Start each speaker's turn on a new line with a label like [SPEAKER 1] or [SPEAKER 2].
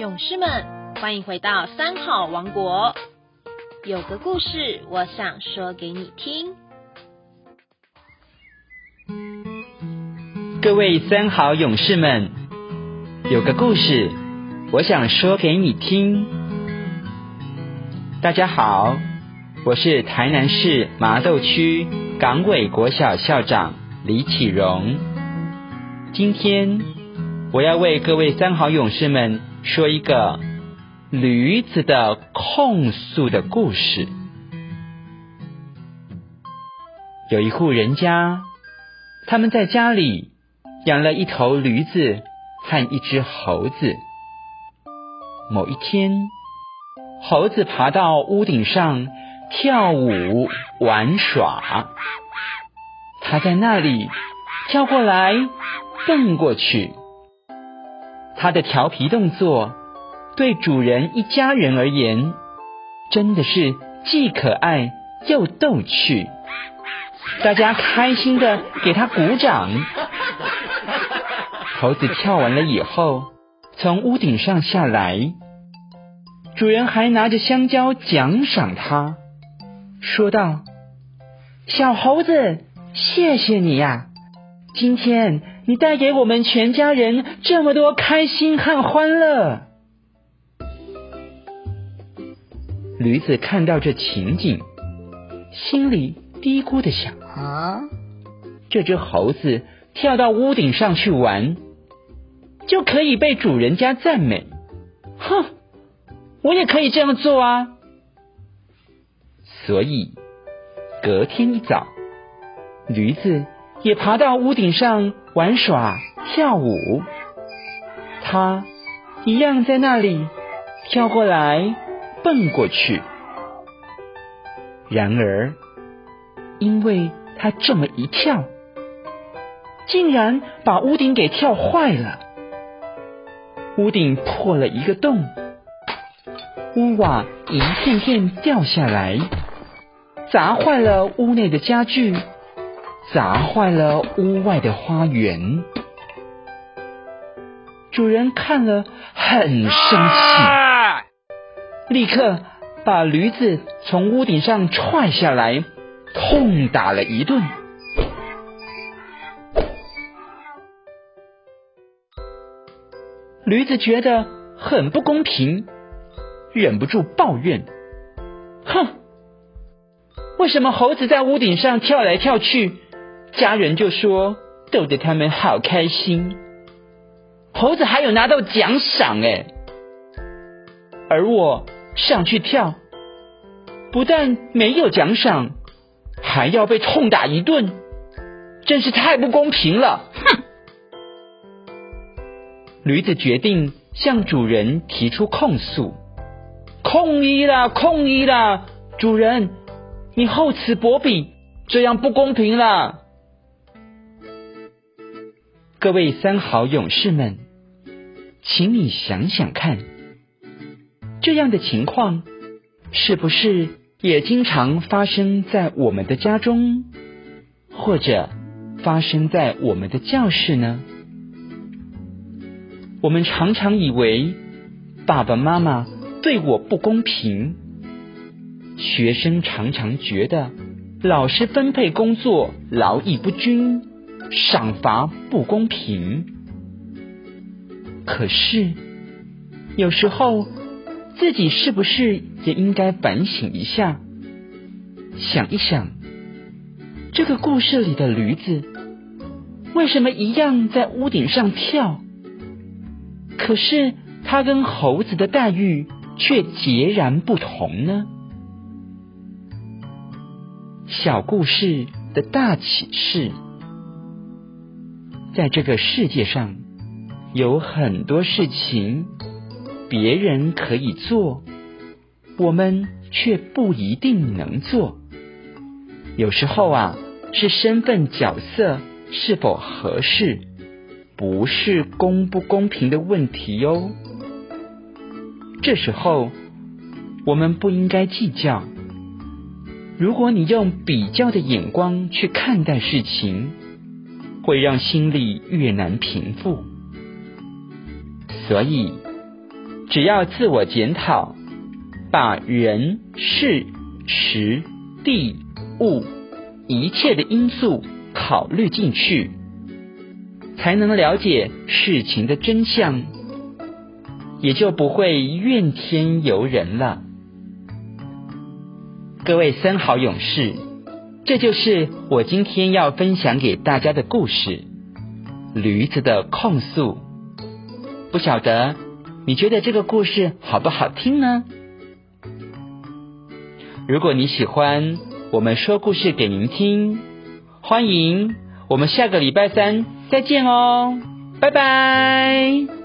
[SPEAKER 1] 勇士们，欢迎回到三好王国。有个故事，我想说给你听。
[SPEAKER 2] 各位三好勇士们，有个故事，我想说给你听。大家好，我是台南市麻豆区港尾国小校长李启荣。今天我要为各位三好勇士们说一个驴子的控诉的故事。有一户人家，他们在家里养了一头驴子和一只猴子。某一天，猴子爬到屋顶上跳舞玩耍，它在那里跳过来蹦过去，它的调皮动作对主人一家人而言真的是既可爱又逗趣。大家开心的给它鼓掌。猴子跳完了以后，从屋顶上下来。主人还拿着香蕉奖赏他，说道：“小猴子，谢谢你呀！今天你带给我们全家人这么多开心和欢乐。”驴子看到这情景，心里嘀咕的想：“啊，这只猴子跳到屋顶上去玩，就可以被主人家赞美。哼！”我也可以这样做啊！所以隔天一早，驴子也爬到屋顶上玩耍跳舞。他一样在那里跳过来蹦过去。然而，因为他这么一跳，竟然把屋顶给跳坏了，屋顶破了一个洞。屋瓦一片片掉下来，砸坏了屋内的家具，砸坏了屋外的花园。主人看了很生气，立刻把驴子从屋顶上踹下来，痛打了一顿。驴子觉得很不公平。忍不住抱怨：“哼，为什么猴子在屋顶上跳来跳去，家人就说逗得他们好开心，猴子还有拿到奖赏哎，而我上去跳，不但没有奖赏，还要被痛打一顿，真是太不公平了！”哼，驴子决定向主人提出控诉。控一啦，控一啦！主人，你厚此薄彼，这样不公平啦！各位三好勇士们，请你想想看，这样的情况是不是也经常发生在我们的家中，或者发生在我们的教室呢？我们常常以为爸爸妈妈。对我不公平，学生常常觉得老师分配工作劳逸不均，赏罚不公平。可是有时候自己是不是也应该反省一下，想一想，这个故事里的驴子为什么一样在屋顶上跳？可是它跟猴子的待遇。却截然不同呢。小故事的大启示，在这个世界上有很多事情别人可以做，我们却不一定能做。有时候啊，是身份角色是否合适，不是公不公平的问题哟。这时候，我们不应该计较。如果你用比较的眼光去看待事情，会让心里越难平复。所以，只要自我检讨，把人事时地物一切的因素考虑进去，才能了解事情的真相，也就不会怨天尤人了。各位三好勇士，这就是我今天要分享给大家的故事——驴子的控诉。不晓得你觉得这个故事好不好听呢？如果你喜欢我们说故事给您听，欢迎我们下个礼拜三再见哦，拜拜。